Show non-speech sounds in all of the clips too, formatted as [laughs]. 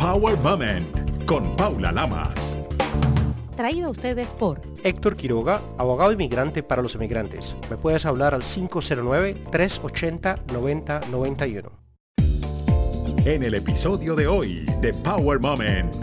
Power Moment con Paula Lamas. Traído a ustedes por Héctor Quiroga, abogado inmigrante para los emigrantes. Me puedes hablar al 509-380-9091. En el episodio de hoy de Power Moment.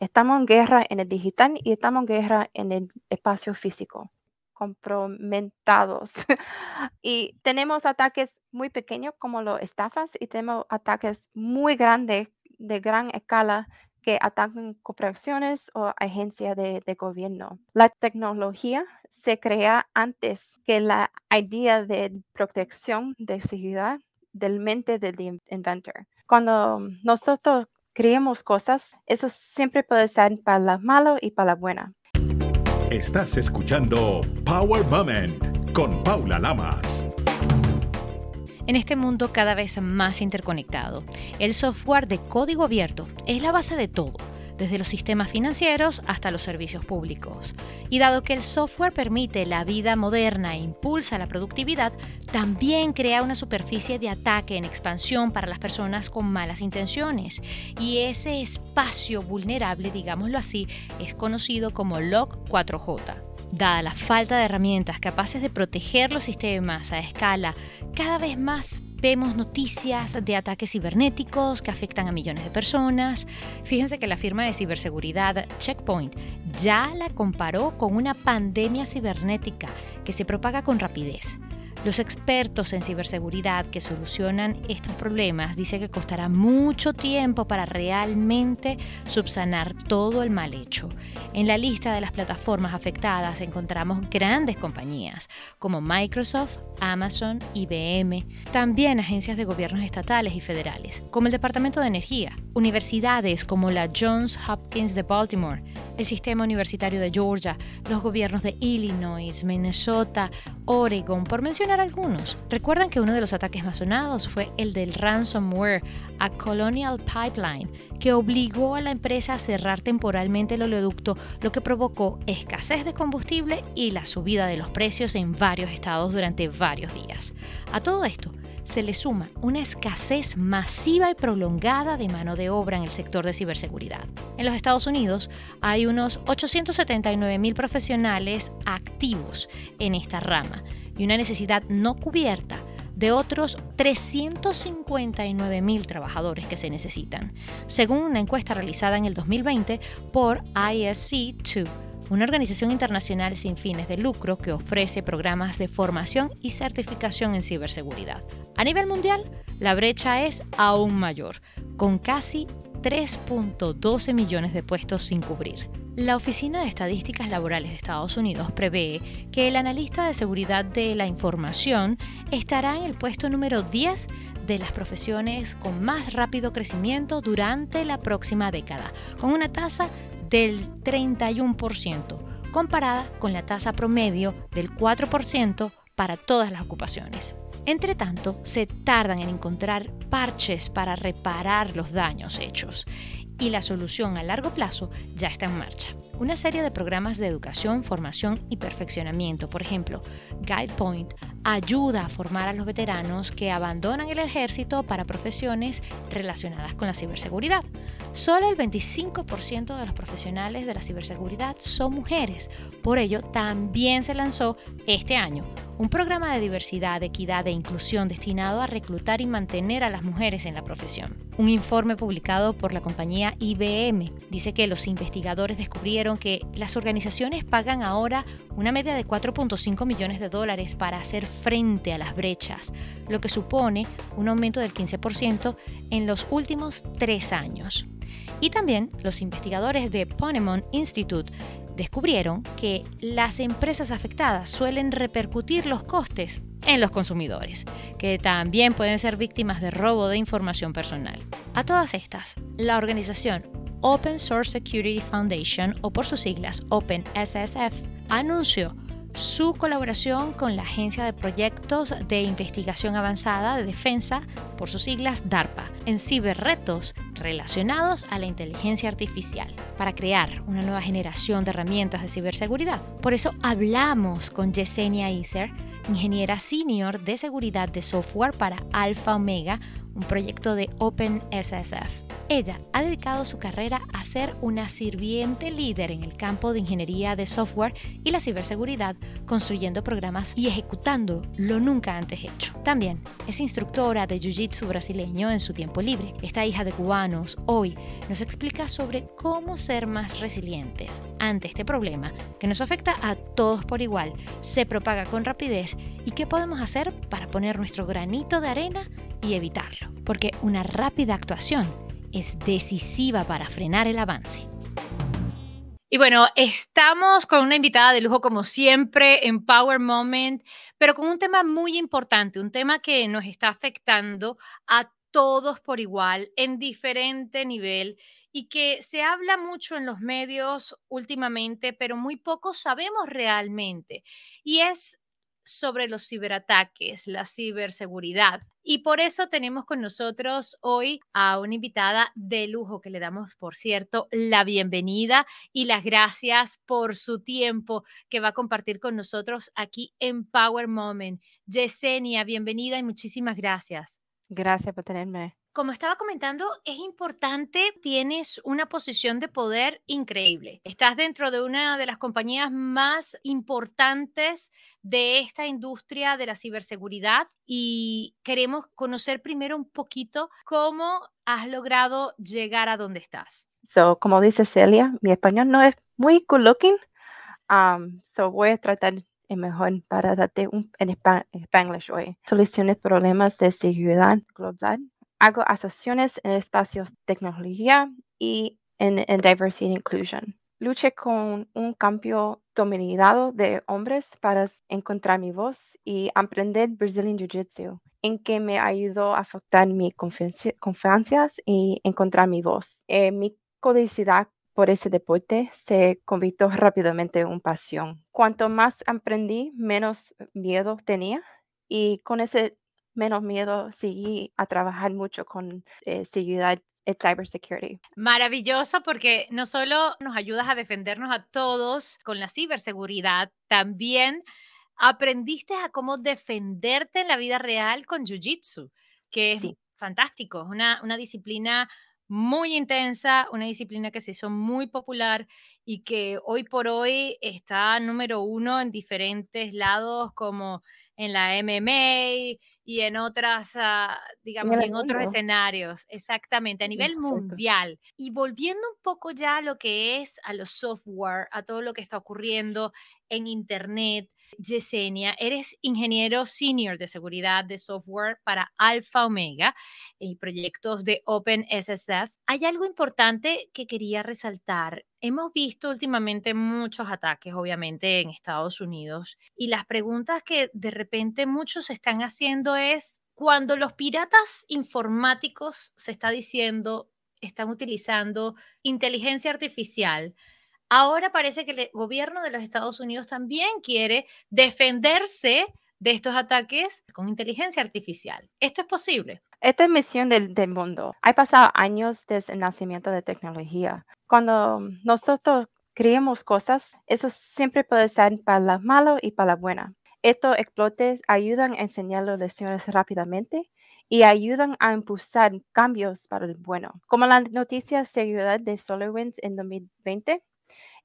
Estamos en guerra en el digital y estamos en guerra en el espacio físico, comprometados. [laughs] y tenemos ataques muy pequeños como los estafas y tenemos ataques muy grandes de gran escala que atacan corporaciones o agencias de, de, gobierno. La tecnología se crea antes que la idea de protección de seguridad del mente del inventor. Cuando nosotros creemos cosas, eso siempre puede ser para la malo y para la buena. Estás escuchando Power Moment con Paula Lamas. En este mundo cada vez más interconectado, el software de código abierto es la base de todo desde los sistemas financieros hasta los servicios públicos. Y dado que el software permite la vida moderna e impulsa la productividad, también crea una superficie de ataque en expansión para las personas con malas intenciones. Y ese espacio vulnerable, digámoslo así, es conocido como Log 4J. Dada la falta de herramientas capaces de proteger los sistemas a escala cada vez más Vemos noticias de ataques cibernéticos que afectan a millones de personas. Fíjense que la firma de ciberseguridad Checkpoint ya la comparó con una pandemia cibernética que se propaga con rapidez. Los expertos en ciberseguridad que solucionan estos problemas dicen que costará mucho tiempo para realmente subsanar todo el mal hecho. En la lista de las plataformas afectadas encontramos grandes compañías como Microsoft, Amazon, IBM, también agencias de gobiernos estatales y federales, como el Departamento de Energía, universidades como la Johns Hopkins de Baltimore, el Sistema Universitario de Georgia, los gobiernos de Illinois, Minnesota, Oregon, por mencionar algunos. Recuerdan que uno de los ataques más sonados fue el del ransomware a Colonial Pipeline, que obligó a la empresa a cerrar temporalmente el oleoducto, lo que provocó escasez de combustible y la subida de los precios en varios estados durante varios días. A todo esto, se le suma una escasez masiva y prolongada de mano de obra en el sector de ciberseguridad. En los Estados Unidos hay unos 879 mil profesionales activos en esta rama y una necesidad no cubierta de otros 359 mil trabajadores que se necesitan, según una encuesta realizada en el 2020 por ISC2 una organización internacional sin fines de lucro que ofrece programas de formación y certificación en ciberseguridad. A nivel mundial, la brecha es aún mayor, con casi 3.12 millones de puestos sin cubrir. La Oficina de Estadísticas Laborales de Estados Unidos prevé que el analista de seguridad de la información estará en el puesto número 10 de las profesiones con más rápido crecimiento durante la próxima década, con una tasa del 31%, comparada con la tasa promedio del 4% para todas las ocupaciones. Entre tanto, se tardan en encontrar parches para reparar los daños hechos y la solución a largo plazo ya está en marcha. Una serie de programas de educación, formación y perfeccionamiento, por ejemplo, GuidePoint, ayuda a formar a los veteranos que abandonan el ejército para profesiones relacionadas con la ciberseguridad. Solo el 25% de los profesionales de la ciberseguridad son mujeres. Por ello, también se lanzó este año un programa de diversidad, equidad e inclusión destinado a reclutar y mantener a las mujeres en la profesión. Un informe publicado por la compañía IBM dice que los investigadores descubrieron que las organizaciones pagan ahora una media de 4.5 millones de dólares para hacer frente a las brechas, lo que supone un aumento del 15% en los últimos tres años. Y también los investigadores de Ponemon Institute descubrieron que las empresas afectadas suelen repercutir los costes en los consumidores, que también pueden ser víctimas de robo de información personal. A todas estas, la organización Open Source Security Foundation, o por sus siglas OpenSSF, anunció su colaboración con la Agencia de Proyectos de Investigación Avanzada de Defensa, por sus siglas DARPA, en ciberretos relacionados a la inteligencia artificial, para crear una nueva generación de herramientas de ciberseguridad. Por eso hablamos con Yesenia Iser, ingeniera senior de seguridad de software para Alpha Omega, un proyecto de OpenSSF. Ella ha dedicado su carrera a ser una sirviente líder en el campo de ingeniería de software y la ciberseguridad, construyendo programas y ejecutando lo nunca antes hecho. También es instructora de Jiu-Jitsu brasileño en su tiempo libre. Esta hija de cubanos hoy nos explica sobre cómo ser más resilientes ante este problema que nos afecta a todos por igual, se propaga con rapidez y qué podemos hacer para poner nuestro granito de arena y evitarlo. Porque una rápida actuación es decisiva para frenar el avance. Y bueno, estamos con una invitada de lujo como siempre en Power Moment, pero con un tema muy importante, un tema que nos está afectando a todos por igual, en diferente nivel y que se habla mucho en los medios últimamente, pero muy poco sabemos realmente. Y es sobre los ciberataques, la ciberseguridad. Y por eso tenemos con nosotros hoy a una invitada de lujo que le damos, por cierto, la bienvenida y las gracias por su tiempo que va a compartir con nosotros aquí en Power Moment. Yesenia, bienvenida y muchísimas gracias. Gracias por tenerme como estaba comentando, es importante, tienes una posición de poder increíble. Estás dentro de una de las compañías más importantes de esta industria de la ciberseguridad y queremos conocer primero un poquito cómo has logrado llegar a donde estás. So, como dice Celia, mi español no es muy good looking, um, so voy a tratar mejor para darte un, en español hoy. Soluciones problemas de seguridad global hago asociaciones en espacios de tecnología y en, diversity and inclusion. Luché con un cambio dominado de hombres para encontrar mi voz y aprender Brazilian Jiu-Jitsu, en que me ayudó a afectar mis confianzas y encontrar mi voz. Eh, mi codicidad por ese deporte se convirtió rápidamente en una pasión. Cuanto más aprendí, menos miedo tenía y con ese menos miedo seguí a trabajar mucho con eh, seguridad cybersecurity. Maravilloso porque no solo nos ayudas a defendernos a todos con la ciberseguridad, también aprendiste a cómo defenderte en la vida real con Jiu-Jitsu, que es fantástico, es una, una disciplina muy intensa, una disciplina que se hizo muy popular y que hoy por hoy está número uno en diferentes lados como en la MMA y en otras, ah, digamos, en otros escenarios, exactamente, a nivel mundial. Y volviendo un poco ya a lo que es a los software, a todo lo que está ocurriendo en Internet, Yesenia, eres ingeniero senior de seguridad de software para Alfa Omega y proyectos de OpenSSF. Hay algo importante que quería resaltar. Hemos visto últimamente muchos ataques, obviamente, en Estados Unidos, y las preguntas que de repente muchos están haciendo es, cuando los piratas informáticos se está diciendo están utilizando inteligencia artificial, Ahora parece que el gobierno de los Estados Unidos también quiere defenderse de estos ataques con inteligencia artificial. ¿Esto es posible? Esta es misión del, mundo. Ha pasado años desde el nacimiento de tecnología. Cuando nosotros creemos cosas, eso siempre puede ser para la malo y para la buena. Estos explotes ayudan a enseñar las lecciones rápidamente y ayudan a impulsar cambios para el bueno. Como la noticia seguridad de SolarWinds en 2020,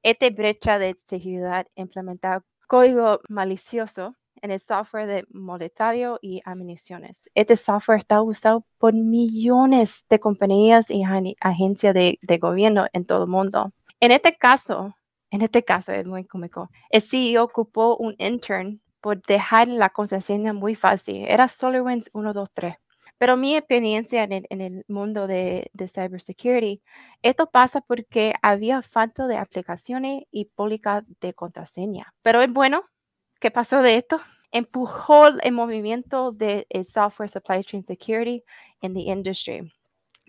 esta brecha de seguridad implementa código malicioso en el software de monetario y municiones. Este software está usado por millones de compañías y agencias de, gobierno en todo el mundo. En este caso, en este caso es muy cómico, el CEO ocupó un intern por dejar la contraseña muy fácil. Era SolarWinds 123. Pero mi experiencia en el, mundo de, de, cybersecurity, esto pasa porque había falta de aplicaciones y políticas de contraseña. Pero es bueno, ¿qué pasó de esto? Empujó el movimiento de software supply chain security en la industria.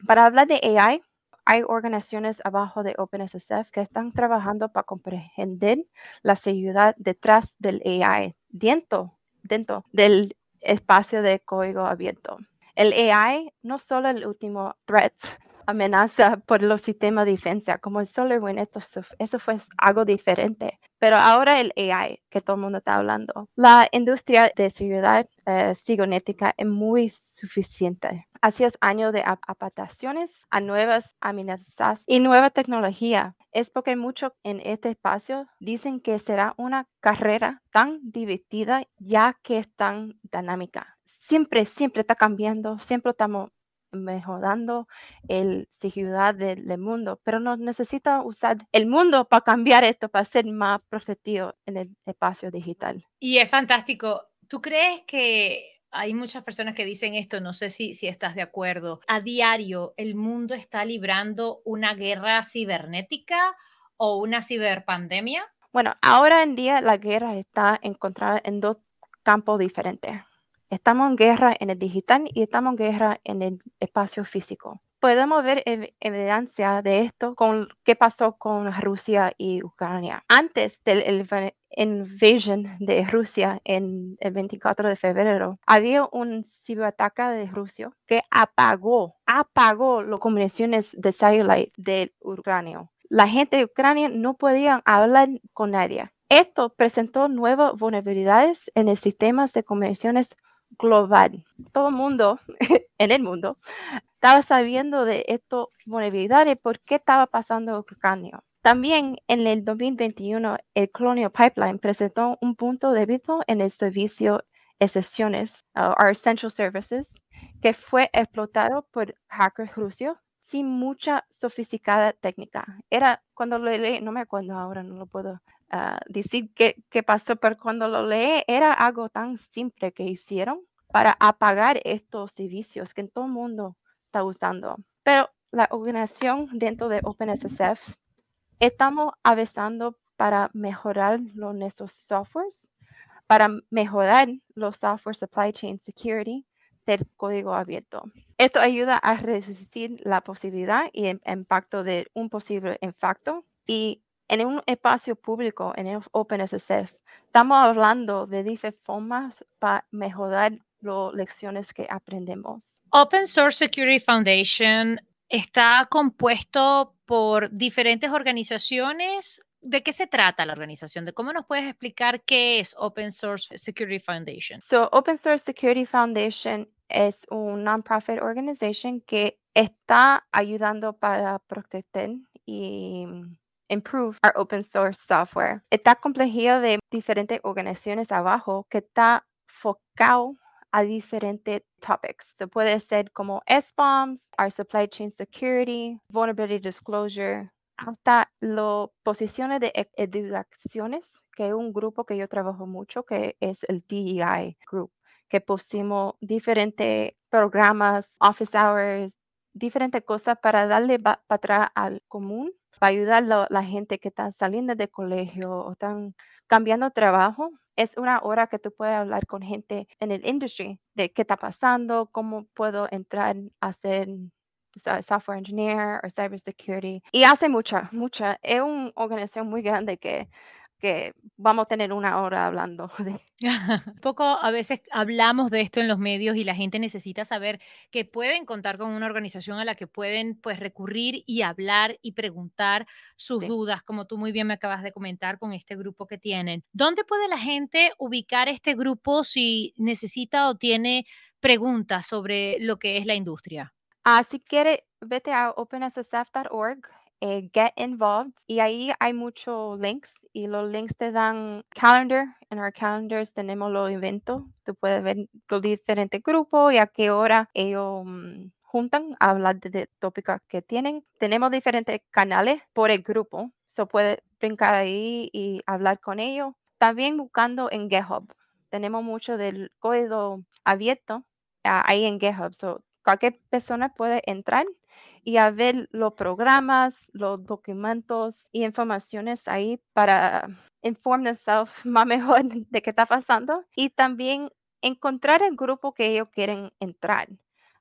Para hablar de AI, hay organizaciones abajo de OpenSSF que están trabajando para comprender la seguridad detrás del AI, dentro, dentro del espacio de código abierto. El AI no solo el último threat amenaza por los sistemas de defensa, como el SolarWind, esto, eso fue algo diferente. Pero ahora el AI, que todo el mundo está hablando, la industria de seguridad eh, cibernética es muy suficiente. Hace años de adaptaciones a nuevas amenazas y nueva tecnología. Es porque muchos en este espacio dicen que será una carrera tan divertida ya que es tan dinámica. Siempre, siempre está cambiando, siempre estamos mejorando el seguridad del, mundo, pero no necesita usar el mundo para cambiar esto, para ser más profetivo en el espacio digital. Y es fantástico. ¿Tú crees que hay muchas personas que dicen esto, no sé si, si estás de acuerdo. A diario, el mundo está librando una guerra cibernética o una ciberpandemia. Bueno, ahora en día la guerra está encontrada en dos campos diferentes. Estamos en guerra en el digital y estamos en guerra en el espacio físico. Podemos ver evidencia de esto con qué pasó con Rusia y Ucrania. Antes del invasion de Rusia en el 24 de febrero, había un ciberataque de Rusia que apagó, apagó las comunicaciones de satélite de Ucrania. La gente de Ucrania no podía hablar con nadie. Esto presentó nuevas vulnerabilidades en el sistema de comunicaciones global. Todo el mundo [laughs] en el mundo estaba sabiendo de estas vulnerabilidades, por qué estaba pasando Ucrania. También en el 2021, el Colonial Pipeline presentó un punto débil en el servicio excepciones, uh, our essential services, que fue explotado por hackers rusos sin mucha sofisticada técnica. Era cuando lo leí, no me acuerdo ahora, no lo puedo uh, decir qué, qué pasó, pero cuando lo leí era algo tan simple que hicieron para apagar estos servicios que todo el mundo está usando. Pero la organización dentro de OpenSSF estamos avanzando para mejorar los, nuestros softwares, para mejorar los software supply chain security del código abierto. Esto ayuda a resistir la posibilidad y el impacto de un posible impacto. Y en un espacio público, en el OpenSSF, estamos hablando de diferentes formas para mejorar las lecciones que aprendemos. Open Source Security Foundation está compuesto por diferentes organizaciones. ¿De qué se trata la organización? ¿De cómo nos puedes explicar qué es Open Source Security Foundation? So, Open Source Security Foundation es una non-profit organization que está ayudando para proteger y improve our open source software. Está complejo de diferentes organizaciones abajo que está focado a diferentes topics. Se puede ser como SBOMs, our supply chain security, vulnerability disclosure, hasta las posiciones de educaciones, que es un grupo que yo trabajo mucho, que es el DEI Group, que pusimos diferentes programas, office hours, diferentes cosas para darle para atrás al común, para ayudar a la gente que está saliendo de colegio o están cambiando trabajo es una hora que tú puedes hablar con gente en el industry de qué está pasando, cómo puedo entrar a ser software engineer o cybersecurity. Y hace mucha, mucha. Es una organización muy grande que que vamos a tener una hora hablando [laughs] de. [laughs] Poco a veces hablamos de esto en los medios y la gente necesita saber que pueden contar con una organización a la que pueden pues recurrir y hablar y preguntar sus dudas, como tú muy bien me acabas de comentar con este grupo que tienen. ¿Dónde puede la gente ubicar este grupo si necesita o tiene preguntas sobre lo que es la industria? Ah, si quiere, vete a openssf.org eh, get involved y ahí hay muchos links y los links te dan calendar. En our calendars tenemos los eventos. Tú puedes ver los diferentes grupos y a qué hora ellos mm, juntan a hablar de, tópicos que tienen. Tenemos diferentes canales por el grupo. So puedes brincar ahí y hablar con ellos. También buscando en GitHub. Tenemos mucho del código abierto ah, ahí en GitHub. So cualquier persona puede entrar y a ver los programas, los documentos y informaciones ahí para themselves [laughs] más mejor de qué está pasando y también encontrar el grupo que ellos quieren entrar.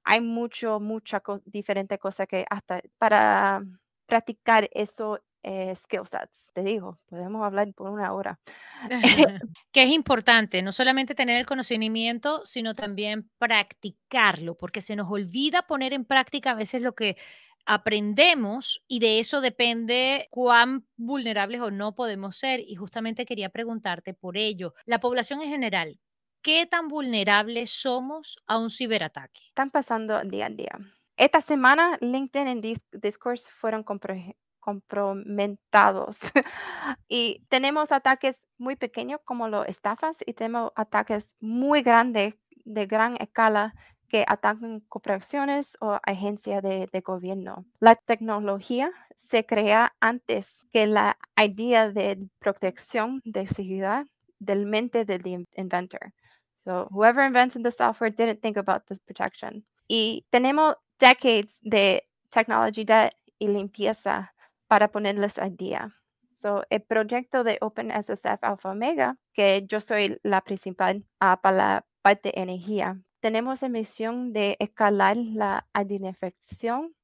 Hay mucho, mucha diferente cosa que hasta para practicar eso eh, skill sets. Te digo, podemos hablar por una hora. [laughs] [laughs] que es importante, no solamente tener el conocimiento, sino también practicarlo, porque se nos olvida poner en práctica a veces lo que aprendemos y de eso depende cuán vulnerables o no podemos ser. Y justamente quería preguntarte por ello, la población en general, ¿qué tan vulnerables somos a un ciberataque? Están pasando día a día. Esta semana LinkedIn y Discourse fueron comprometados [laughs] y tenemos ataques muy pequeños como los estafas y tenemos ataques muy grandes de gran escala que atacan corporaciones o agencias de, gobierno. La tecnología se crea antes que la idea de protección de seguridad del mente del inventor. So whoever invented the software didn't think about this protection. Y tenemos decades de tecnología y limpieza para ponerles al día. So, el proyecto de OpenSSF Alpha Omega, que yo soy la principal uh, para la parte de energía, tenemos la misión de escalar la identificación,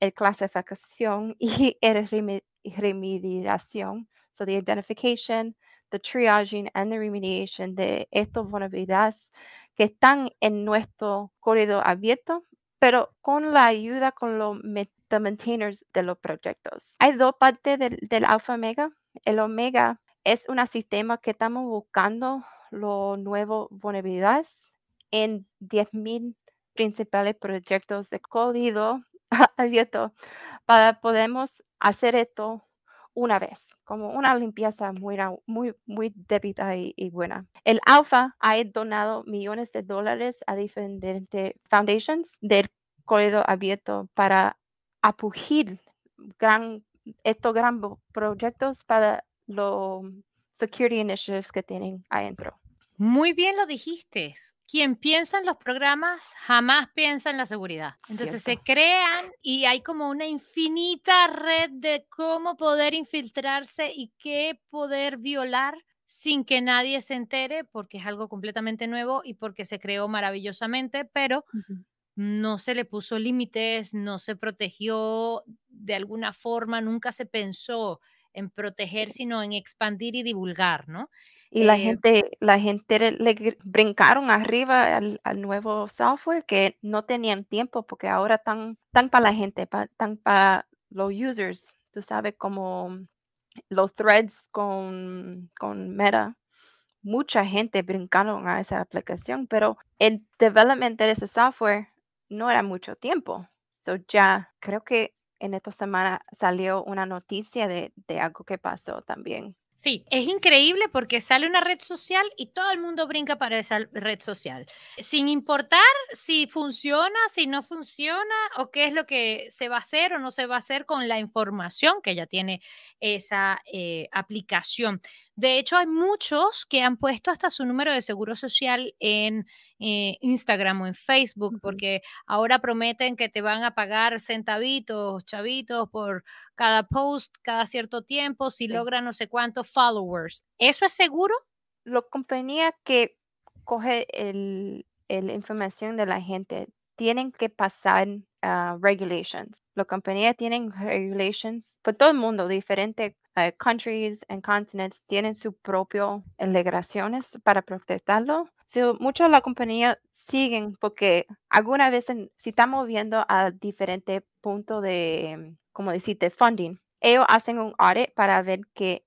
la clasificación [laughs] y la remediación. So, the identification, the triaging and the remediation de estas vulnerabilidades que están en nuestro corredor abierto, pero con la ayuda con los maintainers de los proyectos. Hay dos partes del, del Alpha Omega. El Omega es un sistema que estamos buscando los nuevos vulnerabilidades en 10.000 principales proyectos de código [laughs] abierto para podemos hacer esto una vez, como una limpieza muy, muy, muy débita y, buena. El Alpha ha donado millones de dólares a diferentes foundations del código abierto para apoyar gran, estos grandes proyectos para los security initiatives que tienen adentro. Muy bien lo dijiste quien piensa en los programas jamás piensa en la seguridad. Entonces se crean y hay como una infinita red de cómo poder infiltrarse y qué poder violar sin que nadie se entere, porque es algo completamente nuevo y porque se creó maravillosamente, pero no se le puso límites, no se protegió de alguna forma, nunca se pensó en proteger, sino en expandir y divulgar, ¿no? Y la eh, gente, la gente le brincaron arriba al, nuevo software que no tenían tiempo porque ahora están, tan para la gente, están para los users. Tú sabes, como los threads con, con Meta, mucha gente brincaron a esa aplicación, pero el development de ese software no era mucho tiempo. So ya creo que en esta semana salió una noticia de, de algo que pasó también. Sí, es increíble porque sale una red social y todo el mundo brinca para esa red social, sin importar si funciona, si no funciona o qué es lo que se va a hacer o no se va a hacer con la información que ya tiene esa eh, aplicación. De hecho, hay muchos que han puesto hasta su número de seguro social en eh, Instagram o en Facebook, porque ahora prometen que te van a pagar centavitos, chavitos, por cada post, cada cierto tiempo, si logra no sé cuántos followers. ¿Eso es seguro? La compañía que coge la información de la gente tienen que pasar uh, regulations. Las compañías tienen regulations por todo el mundo, diferentes uh, countries and continents tienen sus propias legislaciones para protegerlo. So, muchas de las compañías siguen porque algunas veces si estamos viendo a diferentes puntos de, como decir, de funding, ellos hacen un audit para ver que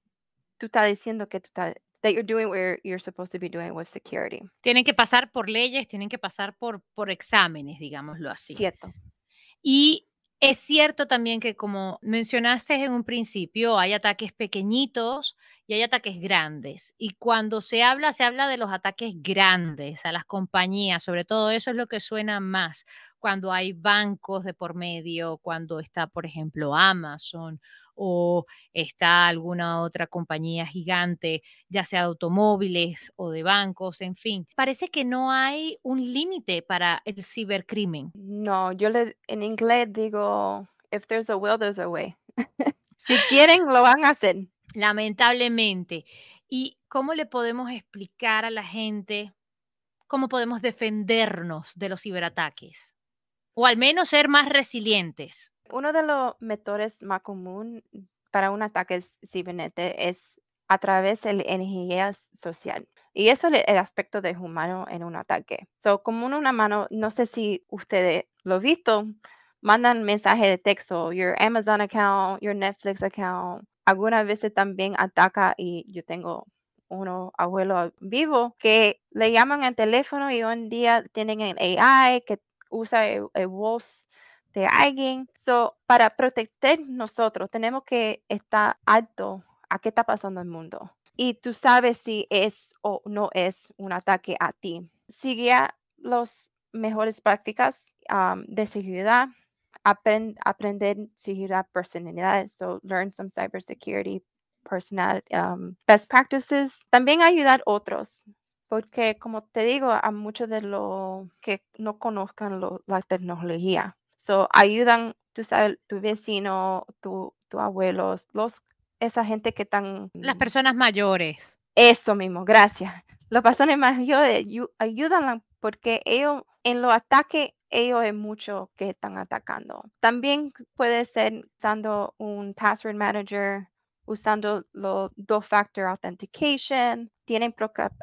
tú estás diciendo que tú estás that you're doing what you're supposed to be doing with security. Tienen que pasar por leyes, tienen que pasar por, por exámenes, digámoslo así. Cierto. Y es cierto también que, como mencionaste en un principio, hay ataques pequeñitos y hay ataques grandes. Y cuando se habla, se habla de los ataques grandes a las compañías, sobre todo eso es lo que suena más cuando hay bancos de por medio, cuando está, por ejemplo, Amazon o está alguna otra compañía gigante, ya sea de automóviles o de bancos, en fin. Parece que no hay un límite para el cibercrimen. No, yo le, en inglés digo, if there's a will, there's a way. [laughs] si quieren, lo van a hacer. Lamentablemente. ¿Y cómo le podemos explicar a la gente cómo podemos defendernos de los ciberataques? O al menos ser más resilientes. Uno de los métodos más comunes para un ataque cibernético es a través de la energía social. Y eso es el aspecto de humano en un ataque. So, como una mano, no sé si ustedes lo visto, mandan mensaje de texto, your Amazon account, your Netflix account. Algunas veces también ataca y yo tengo uno abuelo vivo que le llaman al teléfono y hoy en día tienen el AI que usa el, voz de alguien. So, para proteger nosotros tenemos que estar alto a qué está pasando en el mundo. Y tú sabes si es o no es un ataque a ti. Sigue las mejores prácticas de seguridad, aprend, aprender seguridad personalidad, so learn some cybersecurity personal best practices. También ayudar a otros, porque como te digo, a muchos de los que no conozcan la tecnología, so ayudan, sabes, tu vecino, tu, tu abuelos, los esa gente que están... Las personas mayores. Eso mismo, gracias. Las personas mayores ayudan porque ellos en los ataques ellos es mucho que están atacando. También puede ser usando un password manager, usando los dos-factor authentication, tienen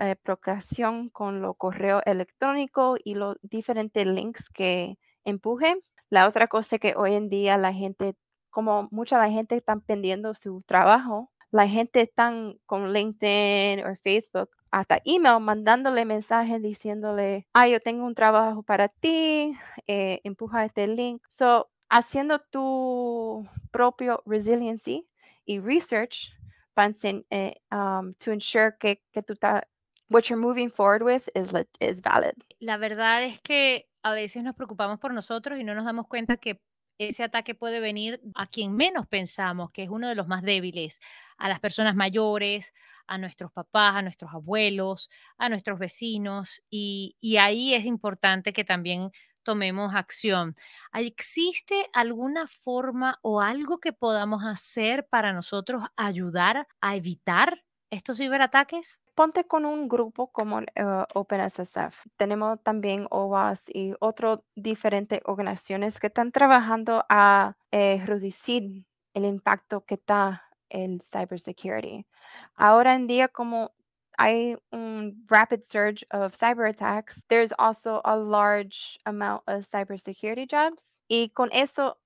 eh, procreación con los correos electrónicos y los diferentes links que empujen. La otra cosa que hoy en día la gente como mucha la gente está pendiendo su trabajo, la gente está con LinkedIn o Facebook, hasta email, mandándole mensajes diciéndole, ah, yo tengo un trabajo para ti, eh, empuja este link. So, haciendo tu propio resiliency y research para eh, um, to ensure que, que tú estás what you're moving forward with is, is valid. La verdad es que a veces nos preocupamos por nosotros y no nos damos cuenta que ese ataque puede venir a quien menos pensamos, que es uno de los más débiles, a las personas mayores, a nuestros papás, a nuestros abuelos, a nuestros vecinos, y, ahí es importante que también tomemos acción. ¿Existe alguna forma o algo que podamos hacer para nosotros ayudar a evitar estos ciberataques? Ponte con un grupo como uh, OpenSSF. Tenemos también OWASP y otras diferentes organizaciones que están trabajando a eh, reducir el impacto que está el cybersecurity. Ahora en día, como hay un rapid surge of cyber attacks, there's also a large amount of cybersecurity jobs. Y con eso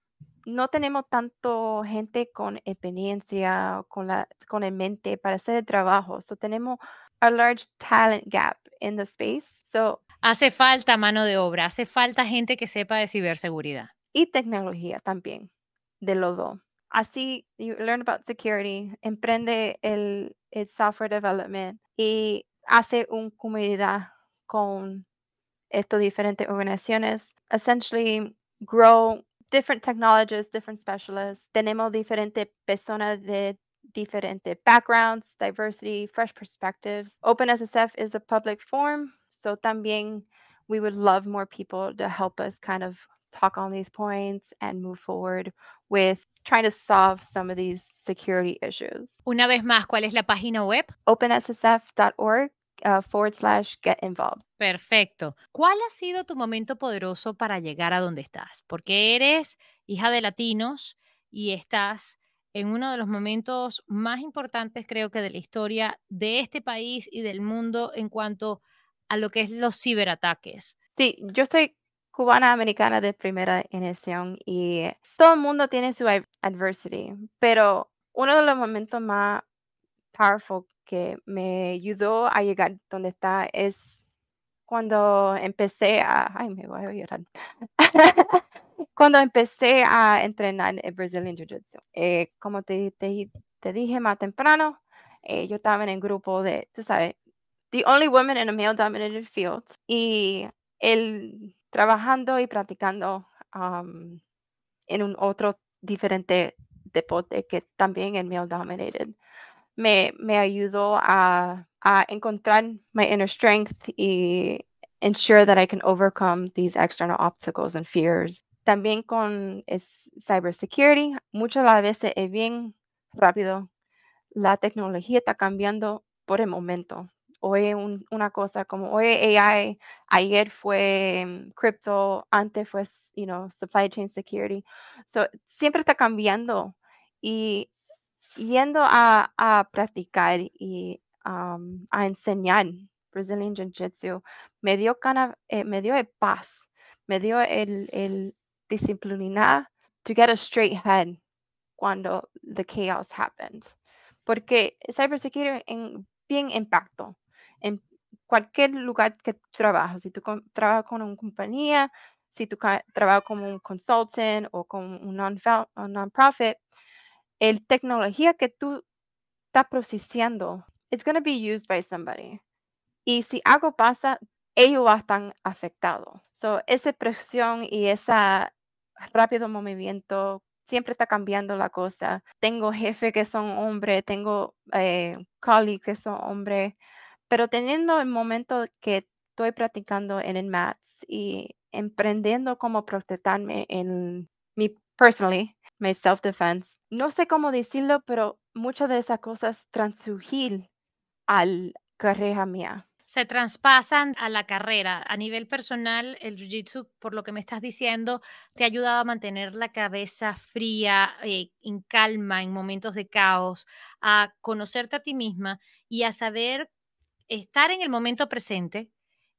no tenemos tanto gente con experiencia, con, la, con el mente para hacer el trabajo. So tenemos a large talent gap in the space. So, hace falta mano de obra, hace falta gente que sepa de ciberseguridad. Y tecnología también, de los dos. Así, you learn about security, emprende el, el software development y hace una comunidad con estas diferentes organizaciones. Essentially, grow different technologists, different specialists. Tenemos diferentes personas de diferentes backgrounds, diversity, fresh perspectives. OpenSSF is a public forum, so también we would love more people to help us kind of talk on these points and move forward with trying to solve some of these security issues. Una vez más, ¿cuál es la página web? openssf.org uh, forward slash get involved. Perfecto. ¿Cuál ha sido tu momento poderoso para llegar a donde estás? Porque eres hija de latinos y estás en uno de los momentos más importantes, creo que, de la historia de este país y del mundo en cuanto a lo que es los ciberataques. Sí, yo soy cubana americana de primera generación y todo el mundo tiene su adversity, pero uno de los momentos más powerful que me ayudó a llegar donde está es cuando empecé a, ay, me voy a llorar. [laughs] cuando empecé a entrenar el Brazilian Jiu-Jitsu. Eh, como te, dije más temprano, eh, yo estaba en el grupo de, tú sabes, the only woman in a male dominated field. Y el trabajando y practicando um, en un otro diferente deporte que también es male dominated me, me ayudó a, a encontrar my inner strength y ensure that I can overcome these external obstacles and fears. También con es cybersecurity, muchas veces es bien rápido. La tecnología está cambiando por el momento. Hoy un, una cosa como hoy AI, ayer fue um, crypto, antes fue, you know, supply chain security. So, siempre está cambiando y yendo a, a practicar y um, a enseñar Brazilian Jiu-Jitsu, me dio, eh, me dio paz, me dio el, el, disciplinar to get a straight head cuando the chaos happens. Porque cybersecurity en bien impacto en cualquier lugar que trabajas. Si tú trabajas con una compañía, si tú trabajas como un consultant o con un non-profit, el tecnología que tú estás procesando, it's going to be used by somebody. Y si algo pasa, ellos están afectados. So, esa presión y ese rápido movimiento siempre está cambiando la cosa. Tengo jefes que son hombres, tengo eh, colleagues que son hombres, pero teniendo el momento que estoy practicando en el MATS y emprendiendo cómo protegerme en mi personally, mi self-defense, no sé cómo decirlo, pero muchas de esas cosas transugir a la carrera mía se traspasan a la carrera. A nivel personal, el Jiu-Jitsu, por lo que me estás diciendo, te ha ayudado a mantener la cabeza fría, eh, en calma, en momentos de caos, a conocerte a ti misma y a saber estar en el momento presente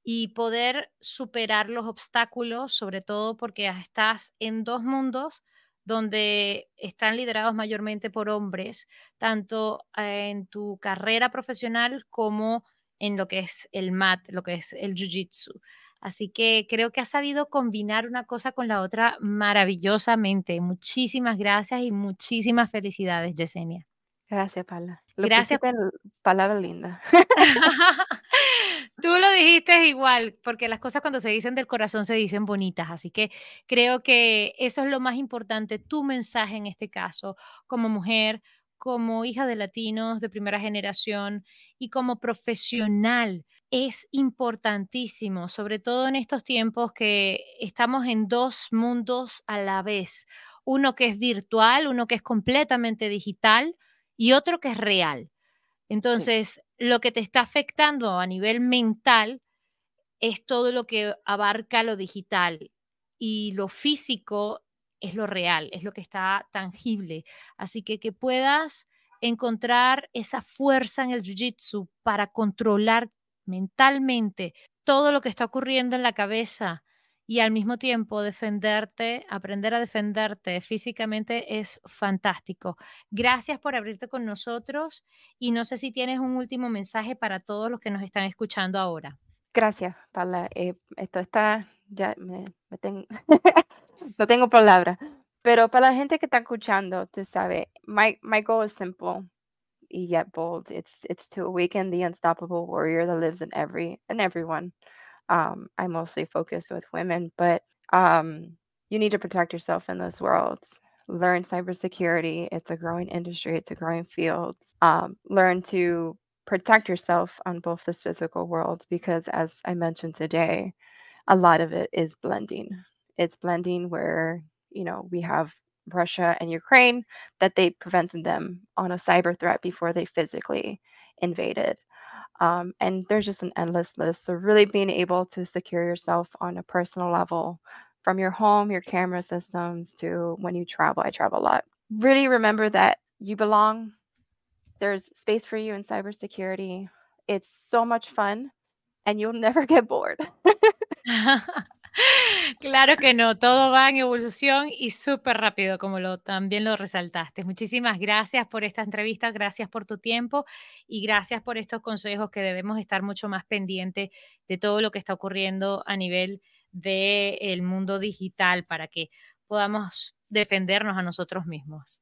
y poder superar los obstáculos, sobre todo porque estás en dos mundos donde están liderados mayormente por hombres, tanto eh, en tu carrera profesional como en lo que es el mat, lo que es el jiu-jitsu. Así que creo que has sabido combinar una cosa con la otra maravillosamente. Muchísimas gracias y muchísimas felicidades, Yesenia. Gracias, Paula. Gracias. Palabra linda. [laughs] Tú lo dijiste igual, porque las cosas cuando se dicen del corazón se dicen bonitas, así que creo que eso es lo más importante, tu mensaje en este caso, como mujer, como hija de latinos de primera generación y como profesional es importantísimo, sobre todo en estos tiempos que estamos en dos mundos a la vez, uno que es virtual, uno que es completamente digital y otro que es real. Entonces, lo que te está afectando a nivel mental es todo lo que abarca lo digital y lo físico es lo real, es lo que está tangible. Así que que puedas encontrar esa fuerza en el Jiu-Jitsu para controlar mentalmente todo lo que está ocurriendo en la cabeza y al mismo tiempo defenderte, aprender a defenderte físicamente es fantástico. Gracias por abrirte con nosotros y no sé si tienes un último mensaje para todos los que nos están escuchando ahora. Gracias, Paula. Eh, esto está, ya me, tengo, [laughs] no tengo palabras, pero para la gente que está escuchando, tú sabes, my, my goal is simple yet bold. It's it's to awaken the unstoppable warrior that lives in every in everyone. Um, I mostly focus with women, but um, you need to protect yourself in those worlds. Learn cybersecurity. It's a growing industry. It's a growing field. Um, learn to protect yourself on both this physical world because as i mentioned today a lot of it is blending it's blending where you know we have russia and ukraine that they prevented them on a cyber threat before they physically invaded um, and there's just an endless list so really being able to secure yourself on a personal level from your home your camera systems to when you travel i travel a lot really remember that you belong there's space for you in cybersecurity. It's so much fun and you'll [laughs] never get bored. [laughs] [laughs] Claro que no, todo va en evolución y súper rápido, como lo, también lo resaltaste. Muchísimas gracias por esta entrevista, gracias por tu tiempo y gracias por estos consejos que debemos estar mucho más pendientes de todo lo que está ocurriendo a nivel del mundo digital para que podamos defendernos a nosotros mismos.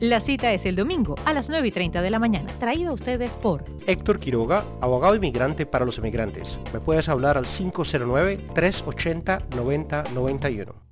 La cita es el domingo a las 9 y 30 de la mañana, traído a ustedes por Héctor Quiroga, abogado inmigrante para los emigrantes. Me puedes hablar al 509-380-9091.